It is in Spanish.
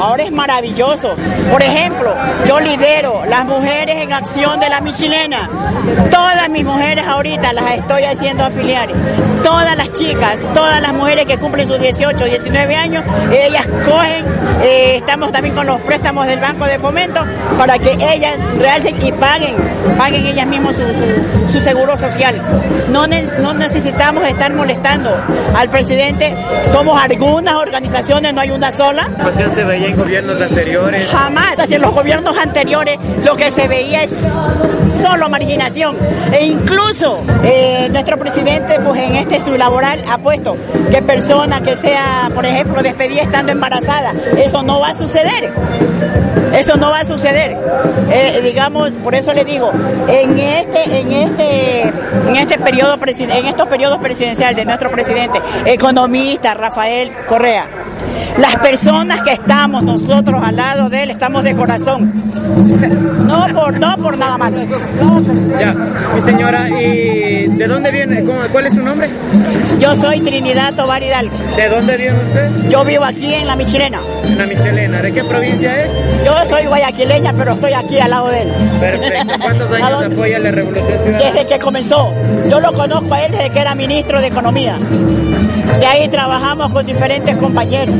ahora es maravilloso. Por ejemplo, yo lidero las mujeres en acción de la Michilena. Todas mis mujeres ahorita las estoy haciendo afiliar. Todas las chicas, todas las mujeres que cumplen sus 18, 19 años, ellas cogen, eh, estamos también con los préstamos del Banco de Fomento para que ellas realcen y paguen, paguen ellas mismas su, seguro social. No, ne- no necesitamos estar molestando al presidente. Somos algunas organizaciones, no hay una sola. En gobiernos anteriores. Jamás, hacia los gobiernos anteriores, lo que se veía es solo marginación. E incluso eh, nuestro presidente, pues en este su laboral, ha puesto que persona que sea, por ejemplo, despedida estando embarazada, eso no va a suceder. Eso no va a suceder. Eh, digamos, por eso le digo, en este, en este, en este periodo, en estos periodos presidenciales de nuestro presidente, economista Rafael Correa, las personas que estamos nosotros al lado de él estamos de corazón. No por, no por nada más. Ya, mi señora, ¿y de dónde viene? ¿Cómo- ¿Cuál es su nombre? Yo soy Trinidad Tobar Hidalgo. ¿De dónde viene usted? Yo vivo aquí en La Michilena. En la Michelena. ¿De qué provincia es? Yo soy guayaquileña, pero estoy aquí al lado de él. Perfecto. ¿Cuántos ¿A años apoya la Revolución Ciudadana? Desde que comenzó. Yo lo conozco a él desde que era ministro de Economía. De ahí trabajamos con diferentes compañeros.